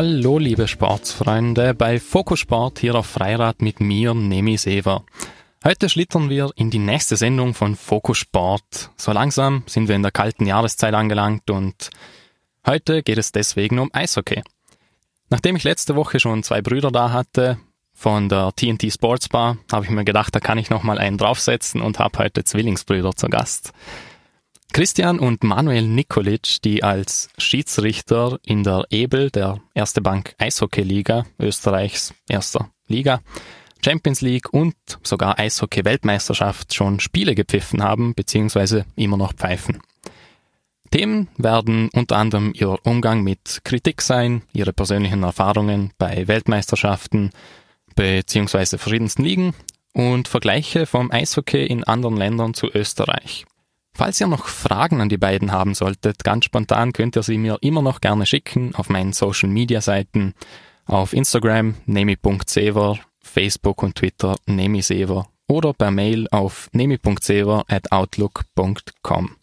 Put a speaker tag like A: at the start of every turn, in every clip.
A: Hallo liebe Sportsfreunde bei Fokusport hier auf Freirad mit mir, Nemi Sever. Heute schlittern wir in die nächste Sendung von Fokusport. So langsam sind wir in der kalten Jahreszeit angelangt und heute geht es deswegen um Eishockey. Nachdem ich letzte Woche schon zwei Brüder da hatte von der TNT Sports Bar, habe ich mir gedacht, da kann ich nochmal einen draufsetzen und habe heute Zwillingsbrüder zu Gast. Christian und Manuel Nikolic, die als Schiedsrichter in der Ebel, der Erste Bank Eishockey Liga, Österreichs erster Liga, Champions League und sogar Eishockey Weltmeisterschaft schon Spiele gepfiffen haben, beziehungsweise immer noch pfeifen. Themen werden unter anderem ihr Umgang mit Kritik sein, ihre persönlichen Erfahrungen bei Weltmeisterschaften beziehungsweise verschiedensten Ligen und Vergleiche vom Eishockey in anderen Ländern zu Österreich. Falls ihr noch Fragen an die beiden haben solltet, ganz spontan könnt ihr sie mir immer noch gerne schicken auf meinen Social Media Seiten, auf Instagram nemi.sever, Facebook und Twitter nemisever oder per Mail auf nemi.sever at outlook.com.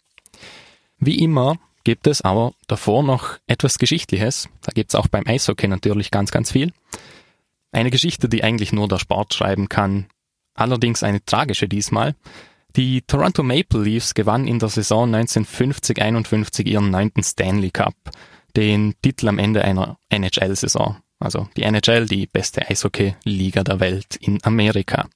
A: Wie immer gibt es aber davor noch etwas Geschichtliches. Da gibt es auch beim Eishockey natürlich ganz, ganz viel. Eine Geschichte, die eigentlich nur der Sport schreiben kann. Allerdings eine tragische diesmal. Die Toronto Maple Leafs gewannen in der Saison 1950-51 ihren neunten Stanley Cup, den Titel am Ende einer NHL-Saison. Also die NHL, die beste Eishockey-Liga der Welt in Amerika.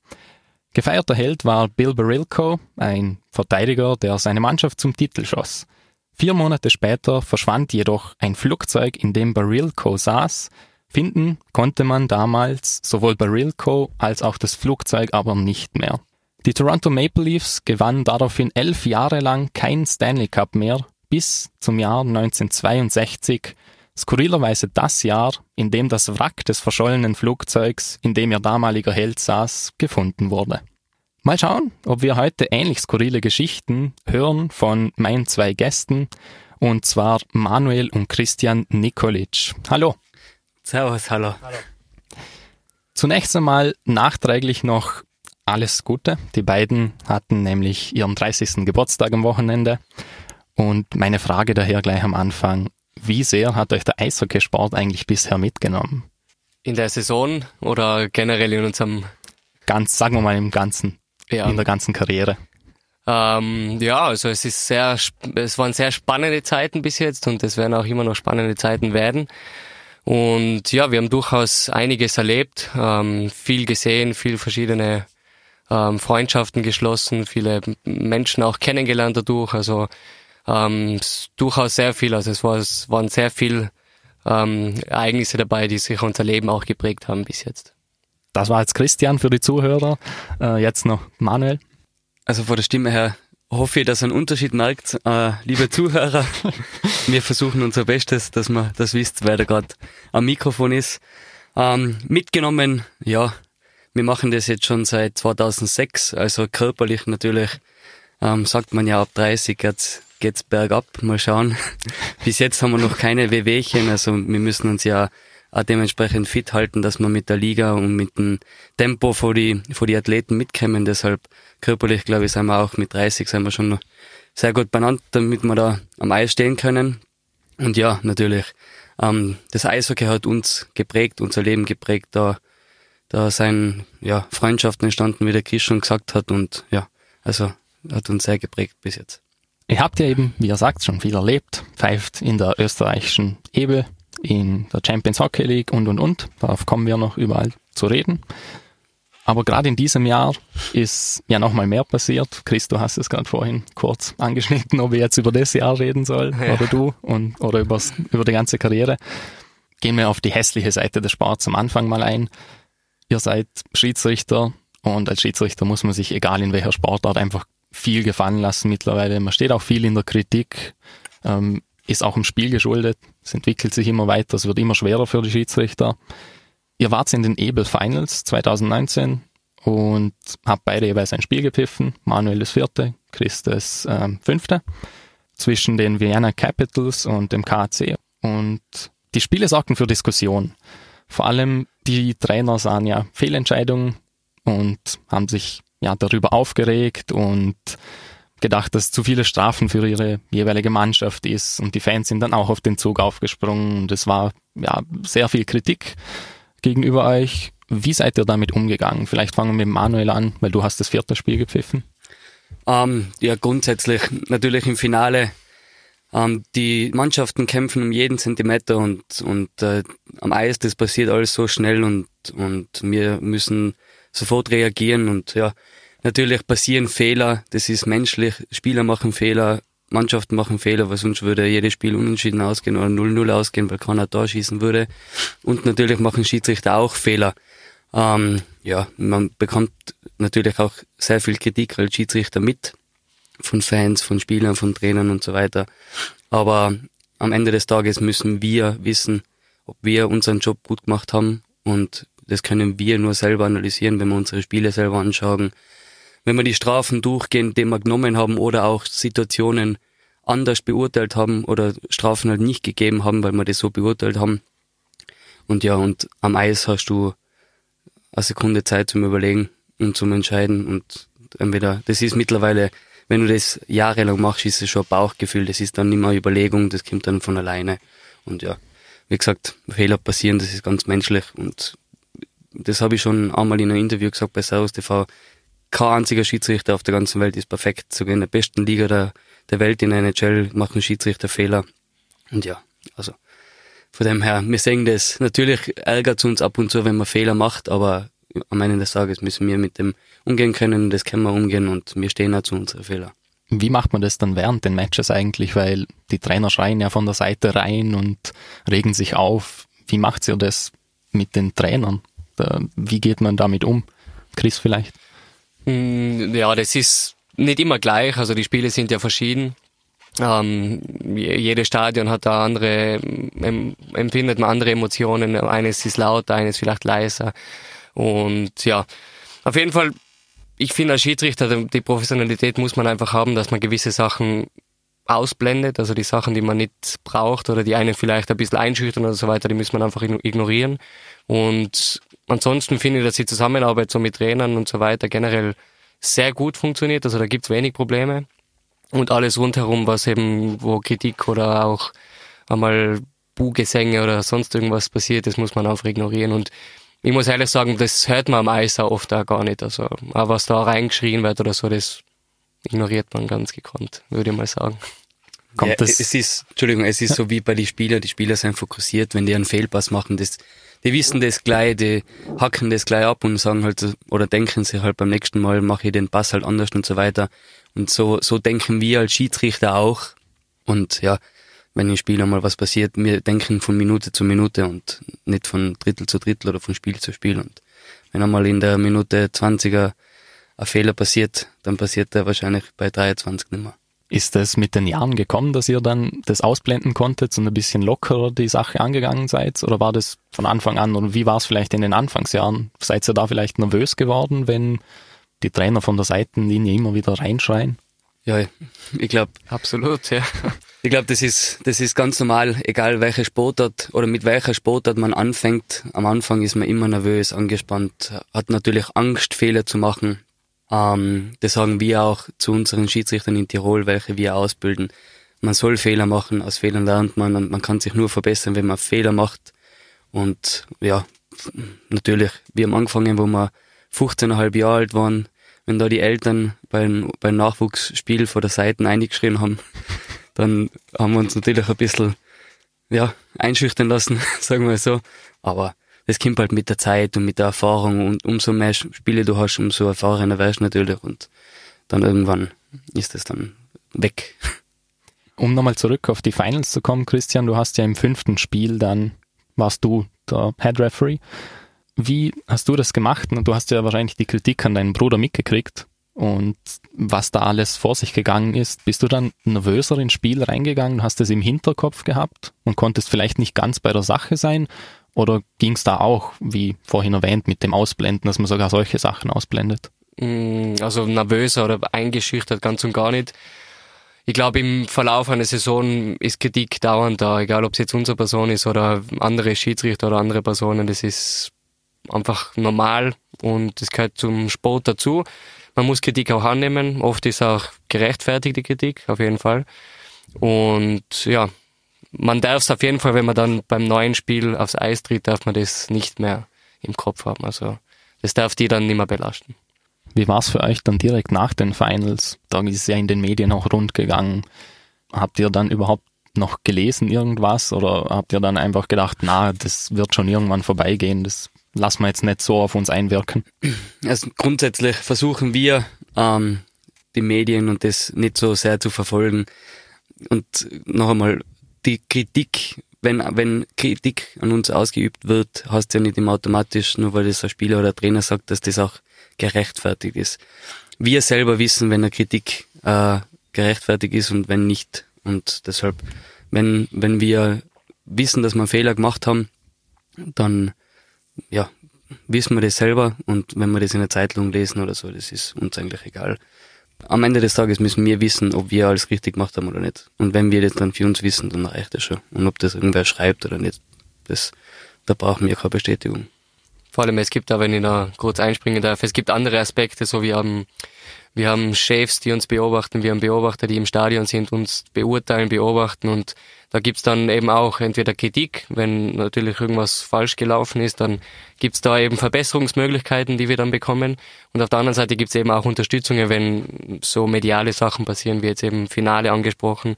A: Gefeierter Held war Bill Barilko, ein Verteidiger, der seine Mannschaft zum Titel schoss. Vier Monate später verschwand jedoch ein Flugzeug, in dem Barilko saß. Finden konnte man damals sowohl Barilko als auch das Flugzeug aber nicht mehr. Die Toronto Maple Leafs gewannen daraufhin elf Jahre lang kein Stanley Cup mehr, bis zum Jahr 1962, skurrilerweise das Jahr, in dem das Wrack des verschollenen Flugzeugs, in dem ihr damaliger Held saß, gefunden wurde. Mal schauen, ob wir heute ähnlich skurrile Geschichten hören von meinen zwei Gästen, und zwar Manuel und Christian Nikolic. Hallo.
B: Servus, hallo. hallo.
A: Zunächst einmal nachträglich noch alles Gute. Die beiden hatten nämlich ihren 30. Geburtstag am Wochenende. Und meine Frage daher gleich am Anfang, wie sehr hat euch der Eishockeysport eigentlich bisher mitgenommen?
B: In der Saison oder generell in unserem...
A: Ganz, sagen wir mal im Ganzen, ja. in der ganzen Karriere.
B: Ähm, ja, also es ist sehr, es waren sehr spannende Zeiten bis jetzt und es werden auch immer noch spannende Zeiten werden. Und ja, wir haben durchaus einiges erlebt, ähm, viel gesehen, viel verschiedene ähm, Freundschaften geschlossen, viele Menschen auch kennengelernt dadurch. Also ähm, durchaus sehr viel. Also es, war, es waren sehr viel ähm, Ereignisse dabei, die sich unser Leben auch geprägt haben bis jetzt.
A: Das war jetzt Christian für die Zuhörer. Äh, jetzt noch Manuel.
C: Also von der Stimme her hoffe ich, dass ihr einen Unterschied merkt. Äh, liebe Zuhörer, wir versuchen unser Bestes, dass man das wisst, wer da gerade am Mikrofon ist. Ähm, mitgenommen, ja, wir machen das jetzt schon seit 2006, also körperlich natürlich, ähm, sagt man ja ab 30 jetzt geht's bergab, mal schauen. Bis jetzt haben wir noch keine Wehwehchen, also wir müssen uns ja auch dementsprechend fit halten, dass wir mit der Liga und mit dem Tempo vor die, vor die Athleten mitkommen. Deshalb körperlich, glaube ich, sind wir auch mit 30 sind wir schon noch sehr gut benannt, damit wir da am Eis stehen können. Und ja, natürlich, ähm, das Eishockey hat uns geprägt, unser Leben geprägt. Da da sind ja, Freundschaften entstanden, wie der Chris schon gesagt hat. Und ja, also hat uns sehr geprägt bis jetzt.
A: Ihr habt ja eben, wie ihr sagt, schon viel erlebt, pfeift in der österreichischen Ebel, in der Champions Hockey League und und und. Darauf kommen wir noch überall zu reden. Aber gerade in diesem Jahr ist ja nochmal mehr passiert. Chris, du hast es gerade vorhin kurz angeschnitten, ob ich jetzt über das Jahr reden soll ja. oder du und oder übers, über die ganze Karriere. Gehen wir auf die hässliche Seite des Sports am Anfang mal ein ihr seid Schiedsrichter und als Schiedsrichter muss man sich, egal in welcher Sportart, einfach viel gefallen lassen mittlerweile. Man steht auch viel in der Kritik, ähm, ist auch im Spiel geschuldet. Es entwickelt sich immer weiter, es wird immer schwerer für die Schiedsrichter. Ihr wart in den Ebel Finals 2019 und habt beide jeweils ein Spiel gepfiffen. Manuel das vierte, Chris das ähm, fünfte. Zwischen den Vienna Capitals und dem KAC. Und die Spiele sorgten für Diskussion. Vor allem die Trainer sahen ja Fehlentscheidungen und haben sich ja darüber aufgeregt und gedacht, dass zu viele Strafen für ihre jeweilige Mannschaft ist und die Fans sind dann auch auf den Zug aufgesprungen und es war ja sehr viel Kritik gegenüber euch. Wie seid ihr damit umgegangen? Vielleicht fangen wir mit Manuel an, weil du hast das vierte Spiel gepfiffen.
C: Ähm, ja, grundsätzlich natürlich im Finale. Ähm, die Mannschaften kämpfen um jeden Zentimeter und, und äh, am Eis, das passiert alles so schnell und, und wir müssen sofort reagieren und ja, natürlich passieren Fehler, das ist menschlich, Spieler machen Fehler, Mannschaften machen Fehler, weil sonst würde jedes Spiel unentschieden ausgehen oder 0-0 ausgehen, weil keiner da schießen würde. Und natürlich machen Schiedsrichter auch Fehler. Ähm, ja, man bekommt natürlich auch sehr viel Kritik als Schiedsrichter mit von Fans, von Spielern, von Trainern und so weiter. Aber am Ende des Tages müssen wir wissen, ob wir unseren Job gut gemacht haben und das können wir nur selber analysieren, wenn wir unsere Spiele selber anschauen. Wenn wir die Strafen durchgehen, die wir genommen haben oder auch Situationen anders beurteilt haben oder Strafen halt nicht gegeben haben, weil wir das so beurteilt haben. Und ja, und am Eis hast du eine Sekunde Zeit zum Überlegen und zum Entscheiden und entweder, das ist mittlerweile, wenn du das jahrelang machst, ist es schon ein Bauchgefühl, das ist dann nicht mehr Überlegung, das kommt dann von alleine. Und ja, wie gesagt, Fehler passieren, das ist ganz menschlich und das habe ich schon einmal in einem Interview gesagt bei Servus TV, kein einziger Schiedsrichter auf der ganzen Welt ist perfekt. Sogar in der besten Liga der, der Welt in der NHL machen Schiedsrichter Fehler. Und ja, also von dem her, wir sehen das. Natürlich ärgert es uns ab und zu, wenn man Fehler macht, aber am Ende des Tages müssen wir mit dem umgehen können, das können wir umgehen und wir stehen auch zu unseren Fehlern.
A: Wie macht man das dann während den Matches eigentlich? Weil die Trainer schreien ja von der Seite rein und regen sich auf. Wie macht ihr das mit den Trainern? Wie geht man damit um? Chris vielleicht?
B: Hm, ja, das ist nicht immer gleich. Also die Spiele sind ja verschieden. Ähm, jedes Stadion hat da andere, empfindet man andere Emotionen. Eines ist lauter, eines vielleicht leiser. Und ja, auf jeden Fall, ich finde als Schiedsrichter, die Professionalität muss man einfach haben, dass man gewisse Sachen ausblendet, also die Sachen, die man nicht braucht oder die einen vielleicht ein bisschen einschüchtern oder so weiter, die muss man einfach ignorieren. Und ansonsten finde ich, dass die Zusammenarbeit so mit Trainern und so weiter generell sehr gut funktioniert, also da gibt's wenig Probleme und alles rundherum, was eben, wo Kritik oder auch einmal Buhgesänge oder sonst irgendwas passiert, das muss man einfach ignorieren. Und ich muss ehrlich sagen, das hört man am Eis auch oft auch gar nicht. Also, auch was da reingeschrien wird oder so, das ignoriert man ganz gekonnt, würde ich mal sagen.
C: Kommt ja, das? Es ist, Entschuldigung, es ist so wie bei den Spielern, die Spieler sind fokussiert, wenn die einen Fehlpass machen, das, die wissen das gleich, die hacken das gleich ab und sagen halt, oder denken sich halt beim nächsten Mal mache ich den Pass halt anders und so weiter. Und so, so denken wir als Schiedsrichter auch. Und ja, wenn im Spiel einmal was passiert, wir denken von Minute zu Minute und nicht von Drittel zu Drittel oder von Spiel zu Spiel. Und wenn einmal in der Minute 20er ein Fehler passiert, dann passiert der wahrscheinlich bei 23 nicht mehr.
A: Ist es mit den Jahren gekommen, dass ihr dann das ausblenden konntet und ein bisschen lockerer die Sache angegangen seid? Oder war das von Anfang an? Oder wie war es vielleicht in den Anfangsjahren? Seid ihr da vielleicht nervös geworden, wenn die Trainer von der Seitenlinie immer wieder reinschreien?
C: Ja, ich glaube.
B: Absolut, ja.
C: Ich glaube, das ist, das ist ganz normal, egal welche Sportart oder mit welcher Sportart man anfängt. Am Anfang ist man immer nervös, angespannt, hat natürlich Angst, Fehler zu machen. Ähm, das sagen wir auch zu unseren Schiedsrichtern in Tirol, welche wir ausbilden. Man soll Fehler machen, aus Fehlern lernt man und man kann sich nur verbessern, wenn man Fehler macht. Und ja, natürlich, wir haben angefangen, wo wir 15,5 Jahre alt waren, wenn da die Eltern beim, beim Nachwuchsspiel vor der Seite eingeschrien haben, dann haben wir uns natürlich ein bisschen ja, einschüchtern lassen, sagen wir so. Aber das kommt halt mit der Zeit und mit der Erfahrung und umso mehr Spiele du hast, umso erfahrener wärst du natürlich und dann irgendwann ist es dann weg.
A: Um nochmal zurück auf die Finals zu kommen, Christian, du hast ja im fünften Spiel dann, warst du der Head Referee. Wie hast du das gemacht? Und du hast ja wahrscheinlich die Kritik an deinen Bruder mitgekriegt und was da alles vor sich gegangen ist. Bist du dann nervöser ins Spiel reingegangen, hast es im Hinterkopf gehabt und konntest vielleicht nicht ganz bei der Sache sein? Oder ging es da auch, wie vorhin erwähnt, mit dem Ausblenden, dass man sogar solche Sachen ausblendet?
B: Mm, also nervöser oder eingeschüchtert ganz und gar nicht. Ich glaube, im Verlauf einer Saison ist Kritik dauernd da, egal ob es jetzt unsere Person ist oder andere Schiedsrichter oder andere Personen. Das ist einfach normal und das gehört zum Sport dazu. Man muss Kritik auch annehmen. Oft ist auch gerechtfertigte Kritik, auf jeden Fall. Und ja, man darf es auf jeden Fall, wenn man dann beim neuen Spiel aufs Eis tritt, darf man das nicht mehr im Kopf haben. Also das darf die dann nicht mehr belasten.
A: Wie war es für euch dann direkt nach den Finals? Da ist ja in den Medien auch rund gegangen. Habt ihr dann überhaupt noch gelesen irgendwas oder habt ihr dann einfach gedacht, na, das wird schon irgendwann vorbeigehen, das lassen wir jetzt nicht so auf uns einwirken?
C: Also grundsätzlich versuchen wir ähm, die Medien und das nicht so sehr zu verfolgen. Und noch einmal, die Kritik, wenn, wenn Kritik an uns ausgeübt wird, heißt ja nicht immer automatisch, nur weil das ein Spieler oder ein Trainer sagt, dass das auch gerechtfertigt ist. Wir selber wissen, wenn eine Kritik äh, gerechtfertigt ist und wenn nicht. Und deshalb, wenn, wenn wir wissen, dass wir einen Fehler gemacht haben, dann ja, wissen wir das selber und wenn wir das in der Zeitung lesen oder so, das ist uns eigentlich egal. Am Ende des Tages müssen wir wissen, ob wir alles richtig gemacht haben oder nicht. Und wenn wir das dann für uns wissen, dann reicht das schon. Und ob das irgendwer schreibt oder nicht, das, da brauchen wir keine Bestätigung.
B: Vor allem, es gibt da, wenn ich da kurz einspringen darf, es gibt andere Aspekte, so wir haben, wir haben Chefs, die uns beobachten, wir haben Beobachter, die im Stadion sind, uns beurteilen, beobachten. Und da gibt's dann eben auch entweder Kritik, wenn natürlich irgendwas falsch gelaufen ist, dann gibt's da eben Verbesserungsmöglichkeiten, die wir dann bekommen. Und auf der anderen Seite gibt's eben auch Unterstützungen, wenn so mediale Sachen passieren, wie jetzt eben Finale angesprochen,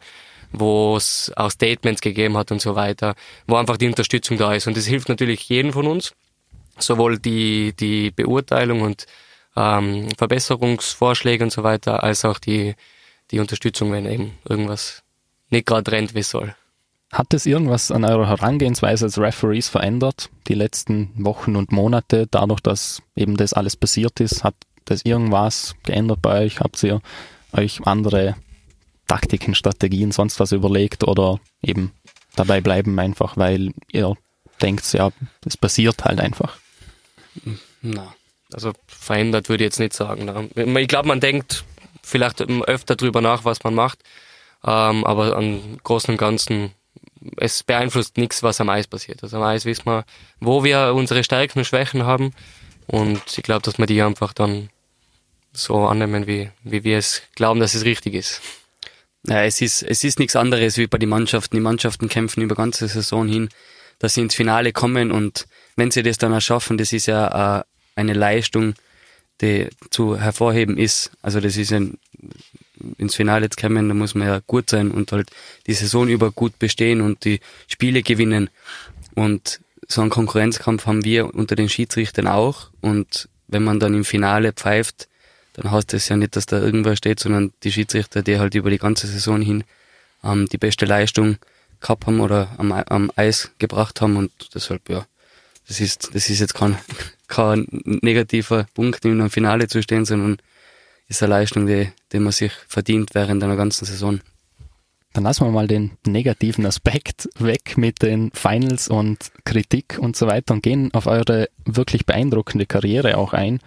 B: wo es auch Statements gegeben hat und so weiter, wo einfach die Unterstützung da ist. Und das hilft natürlich jedem von uns sowohl die, die Beurteilung und ähm, Verbesserungsvorschläge und so weiter, als auch die, die Unterstützung, wenn eben irgendwas nicht gerade rennt, wie es soll.
A: Hat es irgendwas an eurer Herangehensweise als Referees verändert, die letzten Wochen und Monate, dadurch, dass eben das alles passiert ist? Hat das irgendwas geändert bei euch? Habt ihr euch andere Taktiken, Strategien, sonst was überlegt oder eben dabei bleiben einfach, weil ihr denkt, ja, es passiert halt einfach?
B: Na, also verändert würde ich jetzt nicht sagen. Ich glaube, man denkt vielleicht öfter drüber nach, was man macht, ähm, aber am Großen und Ganzen, es beeinflusst nichts, was am Eis passiert. Also am Eis wissen wir, wo wir unsere Stärken und Schwächen haben und ich glaube, dass wir die einfach dann so annehmen, wie, wie wir es glauben, dass es richtig ist.
C: Ja, es ist, es ist nichts anderes wie bei den Mannschaften. Die Mannschaften kämpfen über ganze Saison hin, dass sie ins Finale kommen und wenn sie das dann auch schaffen, das ist ja äh, eine Leistung, die zu hervorheben ist. Also das ist ein, ins Finale zu kommen, da muss man ja gut sein und halt die Saison über gut bestehen und die Spiele gewinnen. Und so einen Konkurrenzkampf haben wir unter den Schiedsrichtern auch. Und wenn man dann im Finale pfeift, dann heißt das ja nicht, dass da irgendwer steht, sondern die Schiedsrichter, die halt über die ganze Saison hin ähm, die beste Leistung gehabt haben oder am, am Eis gebracht haben und deshalb, ja, das ist, das ist jetzt kein, kein negativer Punkt, in einem Finale zu stehen, sondern ist eine Leistung, die, die man sich verdient während einer ganzen Saison.
A: Dann lassen wir mal den negativen Aspekt weg mit den Finals und Kritik und so weiter und gehen auf eure wirklich beeindruckende Karriere auch ein.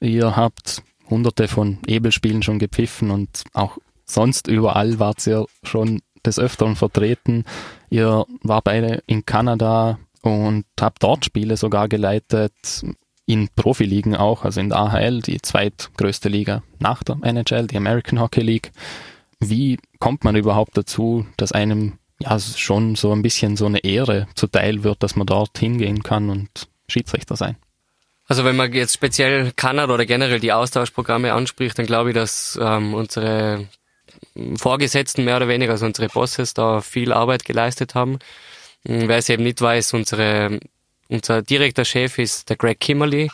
A: Ihr habt hunderte von Ebelspielen schon gepfiffen und auch sonst überall wart ihr schon des Öfteren vertreten. Ihr war beide in Kanada, und habe dort Spiele sogar geleitet, in Profiligen auch, also in der AHL, die zweitgrößte Liga nach der NHL, die American Hockey League. Wie kommt man überhaupt dazu, dass einem ja schon so ein bisschen so eine Ehre zuteil wird, dass man dort hingehen kann und Schiedsrichter sein?
B: Also wenn man jetzt speziell Kanada oder generell die Austauschprogramme anspricht, dann glaube ich, dass ähm, unsere Vorgesetzten mehr oder weniger, also unsere Bosses, da viel Arbeit geleistet haben. Hm, wer es eben nicht weiß, unsere, unser direkter Chef ist der Greg Kimmerly.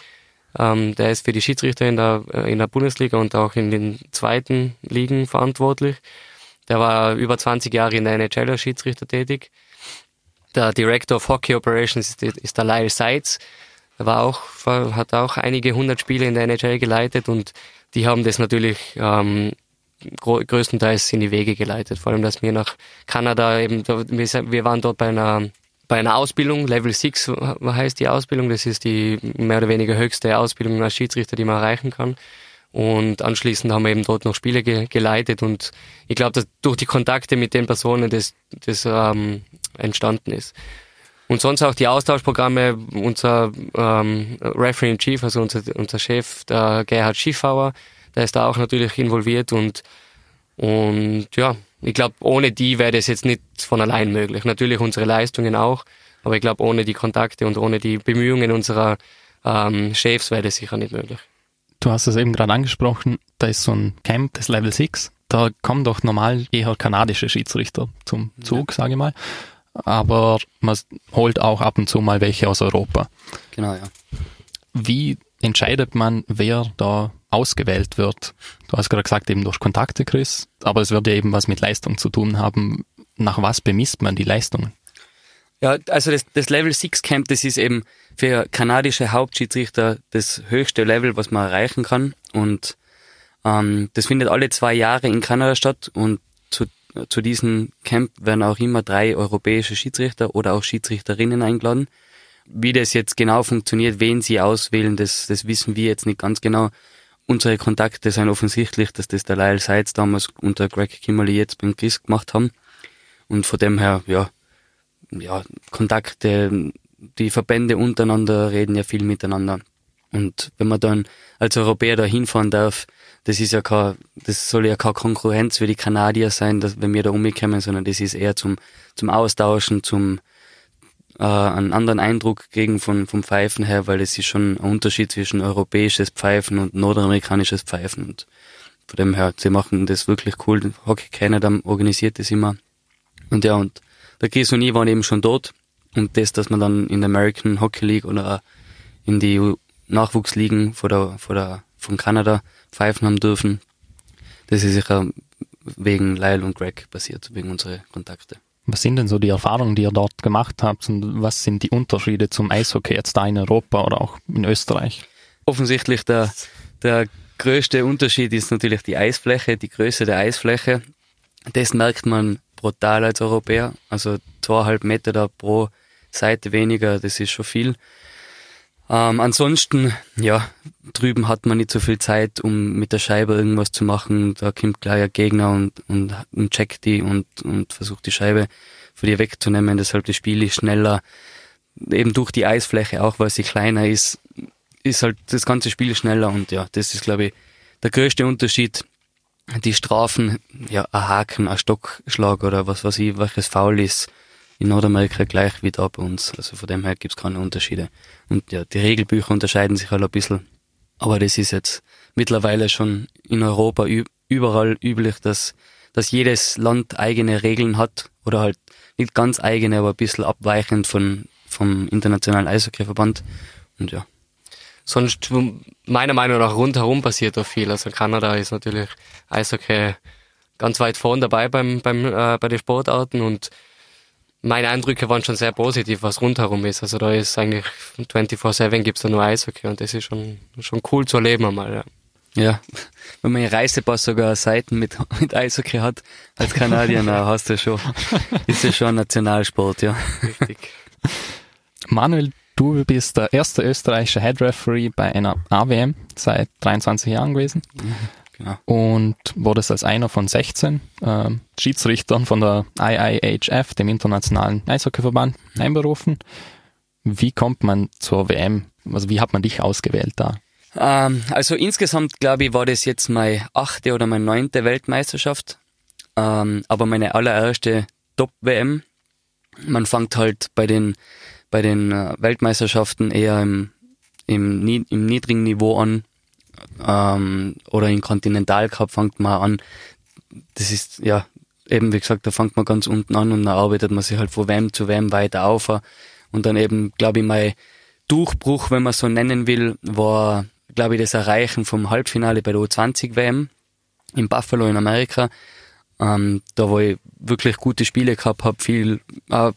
B: Ähm, der ist für die Schiedsrichter in der, äh, in der Bundesliga und auch in den zweiten Ligen verantwortlich. Der war über 20 Jahre in der NHL als Schiedsrichter tätig. Der Director of Hockey Operations ist, ist der Lyle Seitz. Er war auch, hat auch einige hundert Spiele in der NHL geleitet und die haben das natürlich ähm, größtenteils in die Wege geleitet. Vor allem, dass wir nach Kanada eben, wir waren dort bei einer bei einer Ausbildung, Level 6 heißt die Ausbildung, das ist die mehr oder weniger höchste Ausbildung als Schiedsrichter, die man erreichen kann. Und anschließend haben wir eben dort noch Spiele ge geleitet und ich glaube, dass durch die Kontakte mit den Personen das, das ähm, entstanden ist. Und sonst auch die Austauschprogramme, unser ähm, Referee in Chief, also unser, unser Chef, der Gerhard Schiffauer, der ist da auch natürlich involviert und, und ja, ich glaube, ohne die wäre das jetzt nicht von allein möglich. Natürlich unsere Leistungen auch, aber ich glaube, ohne die Kontakte und ohne die Bemühungen unserer ähm, Chefs wäre das sicher nicht möglich.
A: Du hast es eben gerade angesprochen, da ist so ein Camp, das Level 6. Da kommen doch normal eher kanadische Schiedsrichter zum Zug, ja. sage ich mal. Aber man holt auch ab und zu mal welche aus Europa.
C: Genau, ja.
A: Wie entscheidet man, wer da ausgewählt wird? Du hast gerade gesagt, eben durch Kontakte, Chris, aber es wird ja eben was mit Leistung zu tun haben. Nach was bemisst man die Leistungen?
C: Ja, also das, das Level 6 Camp, das ist eben für kanadische Hauptschiedsrichter das höchste Level, was man erreichen kann. Und ähm, das findet alle zwei Jahre in Kanada statt und zu, zu diesem Camp werden auch immer drei europäische Schiedsrichter oder auch Schiedsrichterinnen eingeladen. Wie das jetzt genau funktioniert, wen sie auswählen, das, das wissen wir jetzt nicht ganz genau. Unsere Kontakte sind offensichtlich, dass das der Lyle Seitz damals unter Greg Kimmerly jetzt beim Chris gemacht haben. Und von dem her, ja, ja, Kontakte, die Verbände untereinander reden ja viel miteinander. Und wenn man dann als Europäer da hinfahren darf, das ist ja kein, das soll ja keine Konkurrenz für die Kanadier sein, dass, wenn wir da umkommen, sondern das ist eher zum, zum Austauschen, zum, äh, einen anderen Eindruck kriegen von, vom Pfeifen her, weil es ist schon ein Unterschied zwischen europäisches Pfeifen und nordamerikanisches Pfeifen. Und von dem her, sie machen das wirklich cool. Hockey Canada organisiert das immer. Und ja, und der Chris und ich waren eben schon dort. Und das, dass man dann in der American Hockey League oder in die Nachwuchsligen von der, von der, von Kanada pfeifen haben dürfen, das ist sicher wegen Lyle und Greg passiert, wegen unserer Kontakte.
A: Was sind denn so die Erfahrungen, die ihr dort gemacht habt und was sind die Unterschiede zum Eishockey jetzt da in Europa oder auch in Österreich?
C: Offensichtlich der, der größte Unterschied ist natürlich die Eisfläche, die Größe der Eisfläche. Das merkt man brutal als Europäer. Also zweieinhalb Meter da pro Seite weniger, das ist schon viel. Ähm, ansonsten, ja, drüben hat man nicht so viel Zeit, um mit der Scheibe irgendwas zu machen. Da kommt gleich ein Gegner und, und, und checkt die und, und versucht die Scheibe von dir wegzunehmen. Deshalb das Spiel ist schneller. Eben durch die Eisfläche, auch weil sie kleiner ist, ist halt das ganze Spiel schneller und ja, das ist, glaube ich, der größte Unterschied die Strafen, ja, ein Haken, ein Stockschlag oder was weiß ich, welches Foul ist, in Nordamerika gleich wie da bei uns. Also von dem her gibt's keine Unterschiede. Und ja, die Regelbücher unterscheiden sich halt ein bisschen. Aber das ist jetzt mittlerweile schon in Europa überall üblich, dass, dass jedes Land eigene Regeln hat oder halt nicht ganz eigene, aber ein bisschen abweichend von, vom Internationalen Eishockeyverband. Und ja
B: sonst meiner Meinung nach rundherum passiert da viel. Also Kanada ist natürlich Eishockey ganz weit vorn dabei beim, beim, äh, bei den Sportarten und meine Eindrücke waren schon sehr positiv, was rundherum ist. Also da ist eigentlich 24-7 gibt's da nur Eishockey und das ist schon, schon cool zu erleben einmal, ja.
C: Ja, wenn man im Reisepass sogar Seiten mit, mit Eishockey hat, als Kanadier, na, hast du schon, ist ja schon ein Nationalsport, ja. Richtig.
A: Manuel, Du bist der erste österreichische Head Referee bei einer AWM seit 23 Jahren gewesen. Genau. Und wurdest als einer von 16 äh, Schiedsrichtern von der IIHF, dem Internationalen Eishockeyverband, mhm. einberufen. Wie kommt man zur WM? Also wie hat man dich ausgewählt da?
C: Ähm, also insgesamt glaube ich war das jetzt meine achte oder meine neunte Weltmeisterschaft. Ähm, aber meine allererste Top-WM. Man fängt halt bei den bei den äh, Weltmeisterschaften eher im, im, im niedrigen Niveau an ähm, oder im Kontinentalcup fängt man an. Das ist ja eben wie gesagt, da fängt man ganz unten an und dann arbeitet man sich halt von wem zu wem weiter auf. Und dann eben, glaube ich, mein Durchbruch, wenn man so nennen will, war, glaube ich, das Erreichen vom Halbfinale bei der U20 WM in Buffalo in Amerika. Ähm, da wo ich wirklich gute Spiele gehabt habe, viel äh,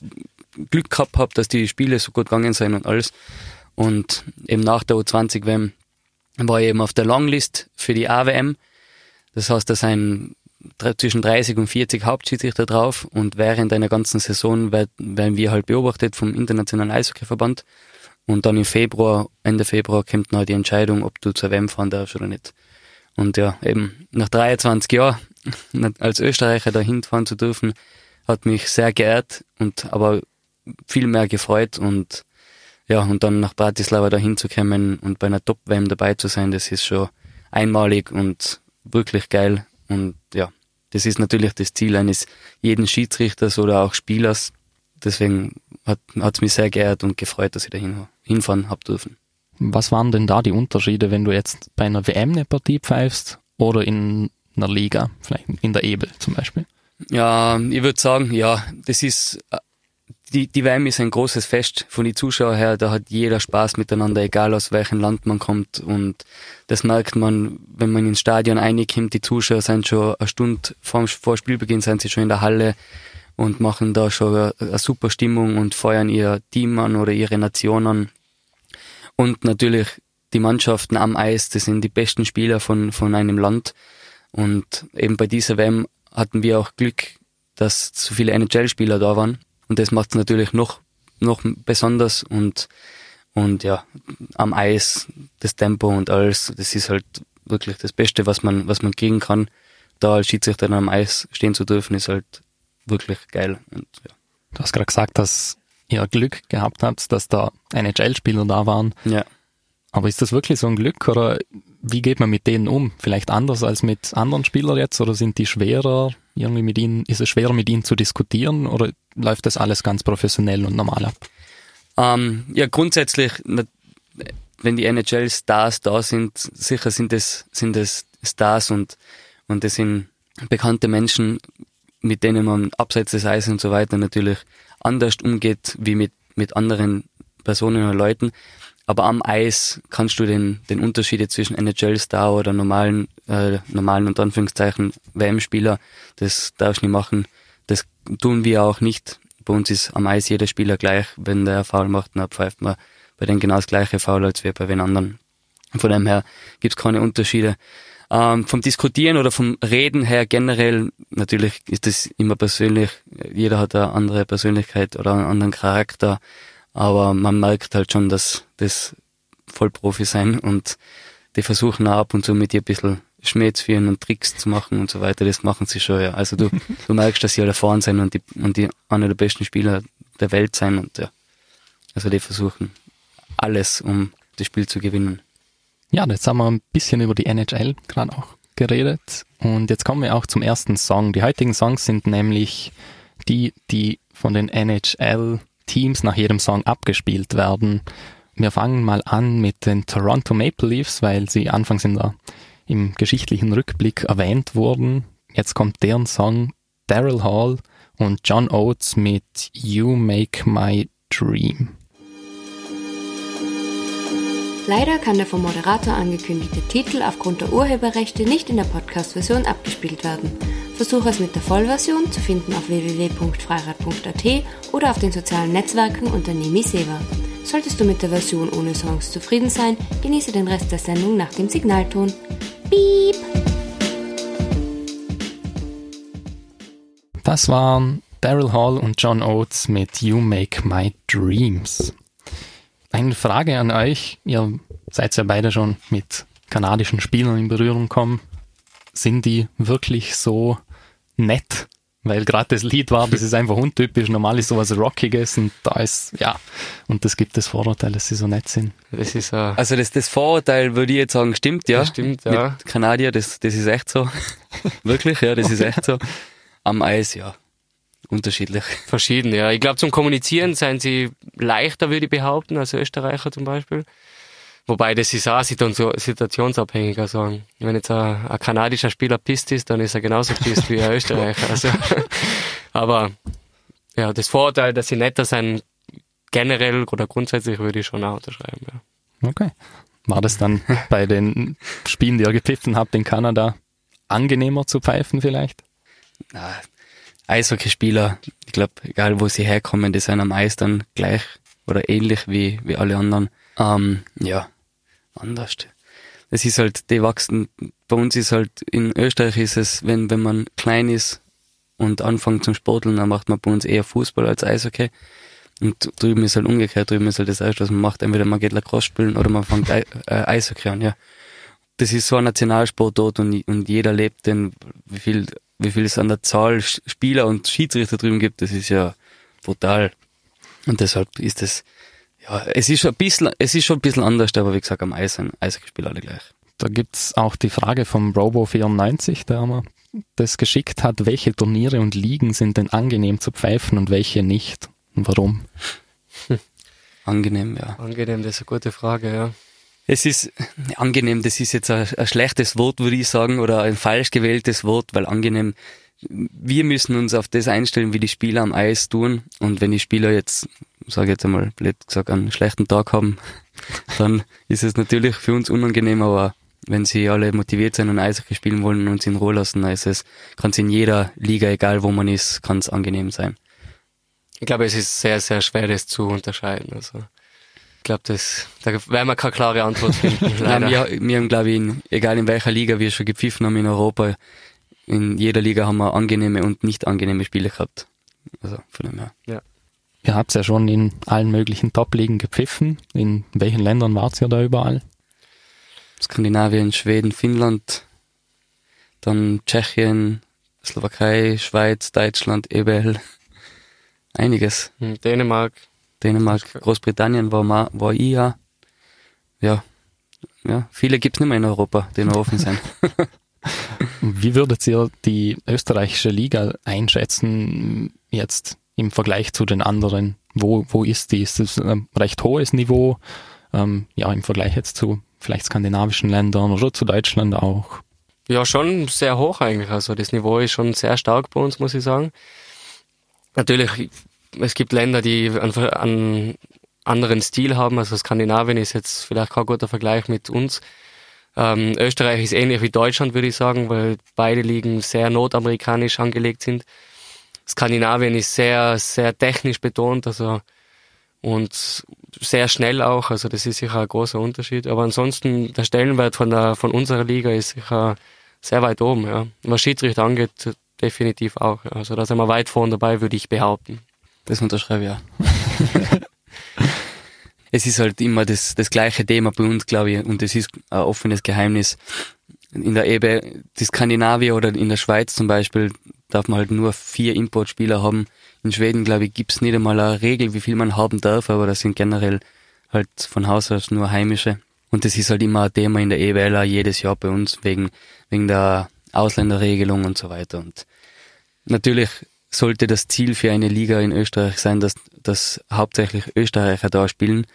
C: Glück gehabt habe, dass die Spiele so gut gegangen sind und alles. Und eben nach der U20 WM war eben auf der Longlist für die AWM. Das heißt, da sind zwischen 30 und 40 Hauptschiedsrichter drauf und während einer ganzen Saison werden wir halt beobachtet vom Internationalen Eishockeyverband. Und dann im Februar, Ende Februar kommt noch die Entscheidung, ob du zur WM fahren darfst oder nicht. Und ja, eben nach 23 Jahren als Österreicher dahin fahren zu dürfen, hat mich sehr geehrt und aber viel mehr gefreut und ja, und dann nach Bratislava dahin zu kommen und bei einer Top-WM dabei zu sein, das ist schon einmalig und wirklich geil und ja, das ist natürlich das Ziel eines jeden Schiedsrichters oder auch Spielers. Deswegen hat es mich sehr geehrt und gefreut, dass ich da hin, hinfahren habe dürfen.
A: Was waren denn da die Unterschiede, wenn du jetzt bei einer WM eine Partie pfeifst oder in einer Liga, vielleicht in der Ebel zum Beispiel?
C: Ja, ich würde sagen, ja, das ist die, die WM ist ein großes Fest von den Zuschauern her, da hat jeder Spaß miteinander, egal aus welchem Land man kommt und das merkt man, wenn man ins Stadion reinkommt, die Zuschauer sind schon eine Stunde vor, vor Spielbeginn sind sie schon in der Halle und machen da schon eine, eine super Stimmung und feuern ihr Team an oder ihre Nation an und natürlich die Mannschaften am Eis, das sind die besten Spieler von, von einem Land. Und eben bei dieser WM hatten wir auch Glück, dass so viele NHL-Spieler da waren. Und das macht es natürlich noch, noch besonders und, und ja, am Eis, das Tempo und alles, das ist halt wirklich das Beste, was man, was man kriegen kann. Da als Schiedsrichter am Eis stehen zu dürfen, ist halt wirklich geil. Und, ja.
A: Du hast gerade gesagt, dass ihr Glück gehabt habt, dass da NHL-Spieler da waren.
C: Ja.
A: Aber ist das wirklich so ein Glück oder wie geht man mit denen um? Vielleicht anders als mit anderen Spielern jetzt oder sind die schwerer? Irgendwie mit ihnen, ist es schwerer mit ihnen zu diskutieren oder läuft das alles ganz professionell und normal ab?
C: Ähm, ja, grundsätzlich, wenn die NHL-Stars da sind, sicher sind es, sind es Stars und, und das sind bekannte Menschen, mit denen man abseits des Eis und so weiter natürlich anders umgeht wie mit, mit anderen Personen oder Leuten. Aber am Eis kannst du den, den Unterschied zwischen NHL-Star oder normalen, äh, normalen und Anführungszeichen WM-Spieler, das darfst du nicht machen. Das tun wir auch nicht. Bei uns ist am Eis jeder Spieler gleich. Wenn der Foul macht, dann pfeift man bei denen genau das gleiche Foul als wir bei den anderen. Von dem her gibt's keine Unterschiede. Ähm, vom Diskutieren oder vom Reden her generell, natürlich ist das immer persönlich. Jeder hat eine andere Persönlichkeit oder einen anderen Charakter. Aber man merkt halt schon, dass das Vollprofi sein und die versuchen auch ab und zu mit dir ein bisschen Schmäh zu führen und Tricks zu machen und so weiter. Das machen sie schon, ja. Also du, du merkst, dass sie alle vorn sind und die, und die einer der besten Spieler der Welt sein und ja. Also die versuchen alles, um das Spiel zu gewinnen.
A: Ja, jetzt haben wir ein bisschen über die NHL gerade auch geredet. Und jetzt kommen wir auch zum ersten Song. Die heutigen Songs sind nämlich die, die von den NHL-Teams nach jedem Song abgespielt werden. Wir fangen mal an mit den Toronto Maple Leafs, weil sie anfangs in der, im geschichtlichen Rückblick erwähnt wurden. Jetzt kommt deren Song Daryl Hall und John Oates mit You Make My Dream.
D: Leider kann der vom Moderator angekündigte Titel aufgrund der Urheberrechte nicht in der Podcast-Version abgespielt werden. Versuche es mit der Vollversion zu finden auf www.freirad.at oder auf den sozialen Netzwerken unter Nemi Seva. Solltest du mit der Version ohne Songs zufrieden sein, genieße den Rest der Sendung nach dem Signalton. Piep!
A: Das waren Daryl Hall und John Oates mit You Make My Dreams. Eine Frage an euch. Ihr seid ja beide schon mit kanadischen Spielern in Berührung gekommen. Sind die wirklich so nett? Weil gerade das Lied war, das ist einfach untypisch. Normal ist sowas Rockiges und da ist, ja, und das gibt das Vorurteil, dass sie so nett sind.
C: Das ist, uh, also das, das Vorurteil würde ich jetzt sagen, stimmt, ja.
B: Das stimmt, ja.
C: Mit Kanadier, das, das ist echt so. Wirklich, ja, das ist echt so. Am Eis, ja unterschiedlich.
B: Verschieden, ja. Ich glaube, zum Kommunizieren sind sie leichter, würde ich behaupten, als Österreicher zum Beispiel. Wobei das ist auch situationsabhängig. Also, wenn jetzt ein, ein kanadischer Spieler pisst ist, dann ist er genauso pisst wie ein Österreicher. Also, aber ja, das Vorurteil, dass sie netter sind, generell oder grundsätzlich würde ich schon auch unterschreiben. Ja.
A: Okay. War das dann bei den Spielen, die ihr gepfiffen habt in Kanada, angenehmer zu pfeifen vielleicht?
C: Na, Eishockeyspieler, ich glaube, egal wo sie herkommen, die sind am Eis dann gleich oder ähnlich wie, wie alle anderen. Ähm, ja, anders. Es ist halt, die wachsen, bei uns ist halt, in Österreich ist es, wenn, wenn man klein ist und anfängt zum Sporteln, dann macht man bei uns eher Fußball als Eishockey. Und drüben ist halt umgekehrt, drüben ist halt das erste, was man macht. Entweder man geht Lacrosse spielen oder man fängt äh, Eishockey an, ja. Das ist so ein Nationalsport dort und, und jeder lebt den, wie viel wie viel es an der Zahl Spieler und Schiedsrichter drüben gibt, das ist ja brutal. Und deshalb ist es, ja, es ist schon ein bisschen, es ist schon ein bisschen anders, aber wie gesagt, am Eis sind Eishockeyspieler alle gleich.
A: Da gibt's auch die Frage vom Robo94, der immer das geschickt hat, welche Turniere und Ligen sind denn angenehm zu pfeifen und welche nicht? Und warum?
C: Angenehm, ja.
B: Angenehm, das ist eine gute Frage, ja.
C: Es ist angenehm, das ist jetzt ein, ein schlechtes Wort, würde ich sagen, oder ein falsch gewähltes Wort, weil angenehm, wir müssen uns auf das einstellen, wie die Spieler am Eis tun. Und wenn die Spieler jetzt, sage ich jetzt einmal blöd gesagt, einen schlechten Tag haben, dann ist es natürlich für uns unangenehm, aber wenn sie alle motiviert sind und Eishockey spielen wollen und uns in Ruhe lassen, dann ist es, kann es in jeder Liga, egal wo man ist, kann es angenehm sein.
B: Ich glaube, es ist sehr, sehr schwer, das zu unterscheiden. Also ich glaube, das, da werden wir keine klare Antwort finden.
C: Nein, wir, wir haben, glaube ich, in, egal in welcher Liga wir schon gepfiffen haben in Europa, in jeder Liga haben wir angenehme und nicht angenehme Spiele gehabt. Also von dem her.
B: Ja.
A: Ihr habt ja schon in allen möglichen Top-Ligen gepfiffen. In welchen Ländern wart ihr da überall?
C: Skandinavien, Schweden, Finnland, dann Tschechien, Slowakei, Schweiz, Deutschland, EBL. Einiges.
B: Hm, Dänemark.
C: Dänemark, Großbritannien war, ma, war ich ja. Ja. Ja, viele gibt's nicht mehr in Europa, die noch offen sind.
A: Wie würdet ihr die österreichische Liga einschätzen jetzt im Vergleich zu den anderen? Wo, wo ist die? Ist es ein recht hohes Niveau? Ähm, ja, im Vergleich jetzt zu vielleicht skandinavischen Ländern oder zu Deutschland auch?
B: Ja, schon sehr hoch eigentlich. Also das Niveau ist schon sehr stark bei uns, muss ich sagen. Natürlich, es gibt Länder, die einen, einen anderen Stil haben. Also Skandinavien ist jetzt vielleicht kein guter Vergleich mit uns. Ähm, Österreich ist ähnlich wie Deutschland, würde ich sagen, weil beide Ligen sehr nordamerikanisch angelegt sind. Skandinavien ist sehr, sehr technisch betont, also und sehr schnell auch, also das ist sicher ein großer Unterschied. Aber ansonsten der Stellenwert von der von unserer Liga ist sicher sehr weit oben, ja. Was Schiedsrichter angeht, definitiv auch. Also da sind wir weit vorn dabei, würde ich behaupten.
C: Das unterschreibe ich ja. es ist halt immer das, das gleiche Thema bei uns, glaube ich, und es ist ein offenes Geheimnis. In der EBE, die Skandinavier oder in der Schweiz zum Beispiel, darf man halt nur vier Importspieler haben. In Schweden, glaube ich, gibt's nicht einmal eine Regel, wie viel man haben darf, aber das sind generell halt von Haus aus nur Heimische. Und das ist halt immer ein Thema in der EWL jedes Jahr bei uns, wegen, wegen der Ausländerregelung und so weiter. Und natürlich sollte das Ziel für eine Liga in Österreich sein, dass, dass hauptsächlich Österreicher da spielen.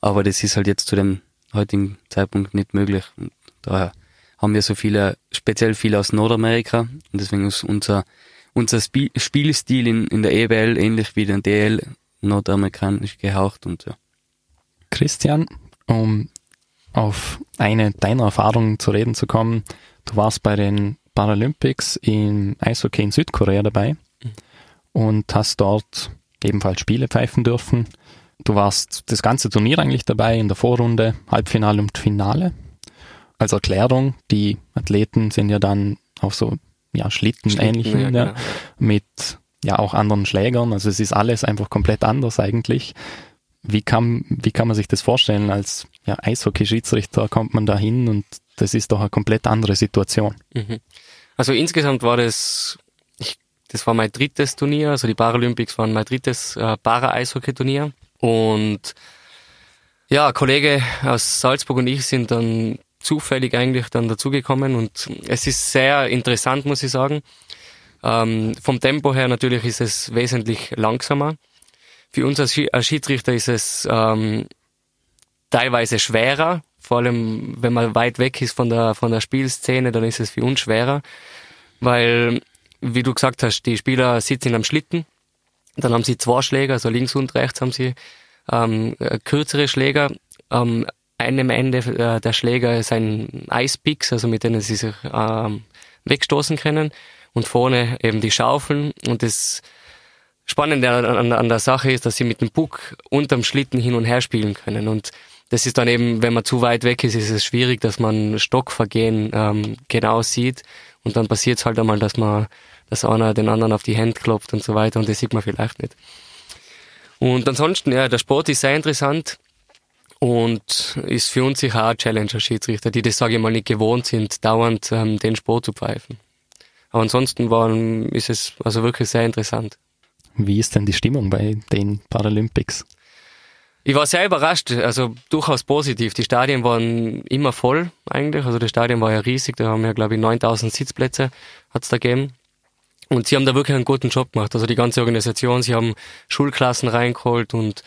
C: Aber das ist halt jetzt zu dem heutigen Zeitpunkt nicht möglich. Und daher haben wir so viele, speziell viele aus Nordamerika. Und deswegen ist unser, unser Spiel, Spielstil in, in der EBL ähnlich wie den DL nordamerikanisch gehaucht und ja.
A: Christian, um auf eine deiner Erfahrungen zu reden zu kommen, du warst bei den Paralympics im Eishockey in Südkorea dabei und hast dort ebenfalls Spiele pfeifen dürfen. Du warst das ganze Turnier eigentlich dabei, in der Vorrunde, Halbfinale und Finale. Als Erklärung, die Athleten sind ja dann auf so ja, Schlitten, Schlitten ähnlichen, ja, ja, genau. mit ja auch anderen Schlägern. Also es ist alles einfach komplett anders eigentlich. Wie kann, wie kann man sich das vorstellen? Als ja, Eishockey-Schiedsrichter kommt man da hin und das ist doch eine komplett andere Situation.
B: Mhm. Also insgesamt war das das war mein drittes Turnier, also die Paralympics waren mein drittes äh, Para-Eishockey-Turnier. Und ja, ein Kollege aus Salzburg und ich sind dann zufällig eigentlich dann dazugekommen und es ist sehr interessant, muss ich sagen. Ähm, vom Tempo her natürlich ist es wesentlich langsamer. Für uns als, als Schiedsrichter ist es ähm, teilweise schwerer, vor allem wenn man weit weg ist von der, von der Spielszene, dann ist es für uns schwerer, weil wie du gesagt hast, die Spieler sitzen am Schlitten, dann haben sie zwei Schläger, also links und rechts haben sie ähm, kürzere Schläger. Am einem Ende äh, der Schläger ist ein Eispix, also mit denen sie sich ähm, wegstoßen können. Und vorne eben die Schaufeln. Und das Spannende an, an, der Sache ist, dass sie mit dem Puck unterm Schlitten hin und her spielen können. Und das ist dann eben, wenn man zu weit weg ist, ist es schwierig, dass man Stockvergehen ähm, genau sieht. Und dann passiert es halt einmal, dass man dass einer den anderen auf die Hände klopft und so weiter und das sieht man vielleicht nicht. Und ansonsten, ja, der Sport ist sehr interessant und ist für uns sicher auch ein Challenge als Schiedsrichter, die das, sage ich mal, nicht gewohnt sind, dauernd ähm, den Sport zu pfeifen. Aber ansonsten war, ist es also wirklich sehr interessant.
A: Wie ist denn die Stimmung bei den Paralympics?
B: Ich war sehr überrascht, also durchaus positiv. Die Stadien waren immer voll eigentlich, also das Stadion war ja riesig, da haben wir glaube ich 9000 Sitzplätze hat's da gegeben. Und sie haben da wirklich einen guten Job gemacht, also die ganze Organisation, sie haben Schulklassen reingeholt und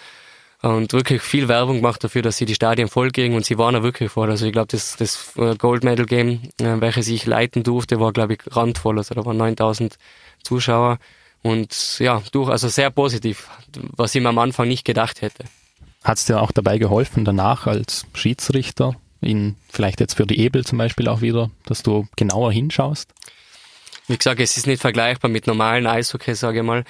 B: und wirklich viel Werbung gemacht dafür, dass sie die Stadien voll kriegen und sie waren da wirklich voll. Also ich glaube, das, das äh, Gold Medal Game, äh, welches ich leiten durfte, war glaube ich randvoll. Also da waren 9000 Zuschauer und ja, durch, also sehr positiv, was ich mir am Anfang nicht gedacht hätte.
A: Hat es dir auch dabei geholfen, danach als Schiedsrichter, in, vielleicht jetzt für die Ebel zum Beispiel auch wieder, dass du genauer hinschaust?
B: Wie gesagt, es ist nicht vergleichbar mit normalen Eishockey, sage ich mal.